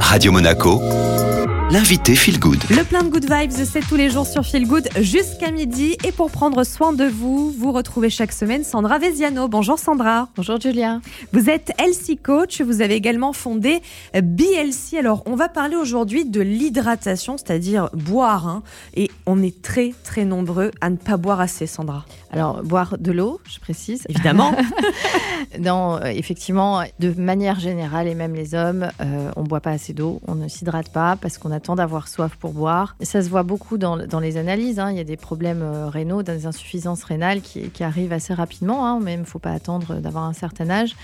Radio Monaco, l'invité Feel Good. Le plein de good vibes, c'est tous les jours sur Feel Good jusqu'à midi. Et pour prendre soin de vous, vous retrouvez chaque semaine Sandra Veziano. Bonjour Sandra. Bonjour Julia. Vous êtes LC Coach, vous avez également fondé BLC. Alors, on va parler aujourd'hui de l'hydratation, c'est-à-dire boire. hein. Et on est très, très nombreux à ne pas boire assez, Sandra. Alors, boire de l'eau, je précise. Évidemment. Non, euh, effectivement, de manière générale, et même les hommes, euh, on ne boit pas assez d'eau, on ne s'hydrate pas parce qu'on attend d'avoir soif pour boire. Ça se voit beaucoup dans, dans les analyses. hein. Il y a des problèmes euh, rénaux, des insuffisances rénales qui, qui arrivent assez rapidement. hein. Même, il ne faut pas attendre d'avoir un certain âge.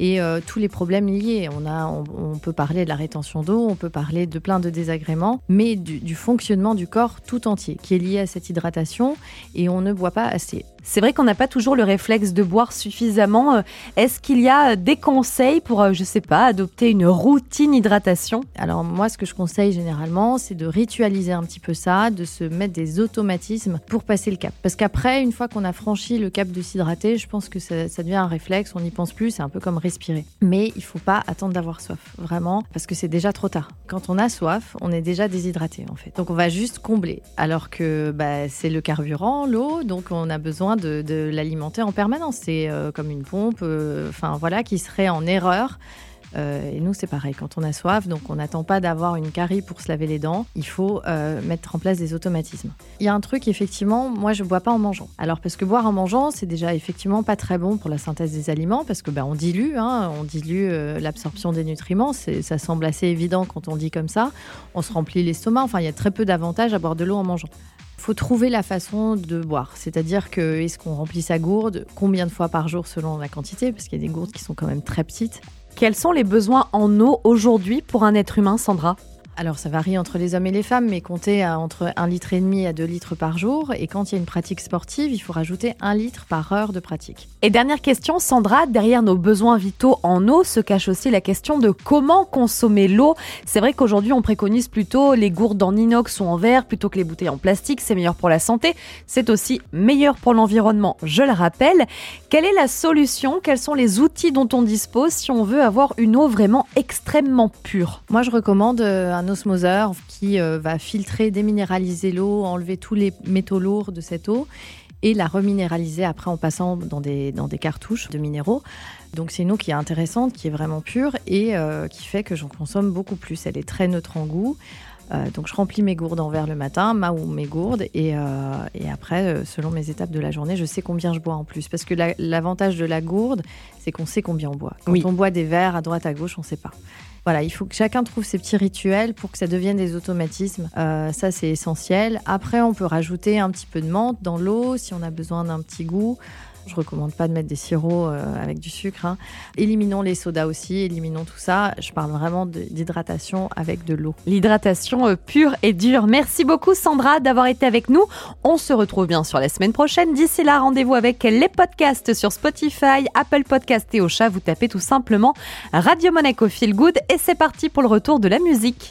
Et euh, tous les problèmes liés. On, a, on, peut parler de la rétention d'eau, on peut parler de plein de désagréments, mais du, du fonctionnement du corps tout entier qui est lié à cette hydratation et on ne boit pas assez. C'est vrai qu'on n'a pas toujours le réflexe de boire suffisamment. Euh, Est-ce qu'il y a des conseils pour, euh, je sais pas, adopter une routine hydratation? Alors moi, ce que je conseille généralement, c'est de ritualiser un petit peu ça, de se mettre des automatismes pour passer le cap. Parce qu'après, une fois qu'on a franchi le cap de s'hydrater, je pense que ça, devient un réflexe, on n'y pense plus, c'est un peu comme respirer. Mais il faut pas attendre d'avoir soif, vraiment, parce que c'est déjà trop tard. Quand on a soif, on est déjà déshydraté en fait. Donc on va juste combler, alors que bah, c'est le carburant, l'eau, donc on a besoin de, l'alimenter en permanence. C'est euh, comme une pompe, euh, enfin voilà, qui serait en erreur. Euh, et nous, c'est pareil. Quand on a soif, donc on n'attend pas d'avoir une carie pour se laver les dents. Il faut mettre en place des automatismes. Il y a un truc, effectivement, moi, je bois pas en mangeant. Alors, parce que boire en mangeant, c'est déjà effectivement pas très bon pour la synthèse des aliments, parce que ben, on dilue, hein, on dilue l'absorption des nutriments. Ça semble assez évident quand on dit comme ça. On se remplit l'estomac. Enfin, il y a très peu d'avantages à boire de l'eau en mangeant. Faut trouver la façon de boire. C'est-à-dire que est-ce qu'on remplit sa gourde Combien de fois par jour selon la quantité? Parce qu'il y a des gourdes qui sont quand même très petites. Quels sont les besoins en eau aujourd'hui pour un être humain, Sandra? Alors ça varie entre les hommes et les femmes, mais comptez à entre 1 litre et demi à 2 litres par jour. Et quand il y a une pratique sportive, il faut rajouter 1 litre par heure de pratique. Et dernière question, Sandra, derrière nos besoins vitaux en eau se cache aussi la question de comment consommer l'eau. C'est vrai qu'aujourd'hui, on préconise plutôt les gourdes en inox ou en verre plutôt que les bouteilles en plastique. C'est meilleur pour la santé. C'est aussi meilleur pour l'environnement, je le rappelle. Quelle est la solution? Quels sont les outils dont on dispose si on veut avoir une eau vraiment extrêmement pure? Moi, je recommande euh, un osmoseur qui euh, va filtrer, déminéraliser l'eau, enlever tous les métaux lourds de cette eau et la reminéraliser après en passant dans des, dans des cartouches de minéraux. Donc c'est une eau qui est intéressante, qui est vraiment pure et euh, qui fait que j'en consomme beaucoup plus. Elle est très neutre en goût. Euh, donc je remplis mes gourdes en verre le matin, ma ou mes gourdes, et, euh, et après, selon mes étapes de la journée, je sais combien je bois en plus. Parce que la- l'avantage de la gourde, c'est qu'on sait combien on boit. Quand Oui. on boit des verres à droite, à gauche, on ne sait pas. Voilà, il faut que chacun trouve ses petits rituels pour que ça devienne des automatismes. Euh, ça, c'est essentiel. Après, on peut rajouter un petit peu de menthe dans l'eau si on a besoin d'un petit goût. Je recommande pas de mettre des sirops euh, avec du sucre. hein. Éliminons les sodas aussi, éliminons tout ça. Je parle vraiment d'hydratation avec de l'eau. L'hydratation euh, pure et dure. Merci beaucoup Sandra d'avoir été avec nous. On se retrouve bien sûr la semaine prochaine. D'ici là, rendez-vous avec les podcasts sur Spotify, Apple Podcast et Ocha. Vous tapez tout simplement Radio Monaco Feel Good et c'est parti pour le retour de la musique.